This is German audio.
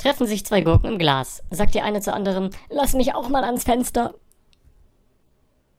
Treffen sich zwei Gurken im Glas. Sagt die eine zur anderen, lass mich auch mal ans Fenster.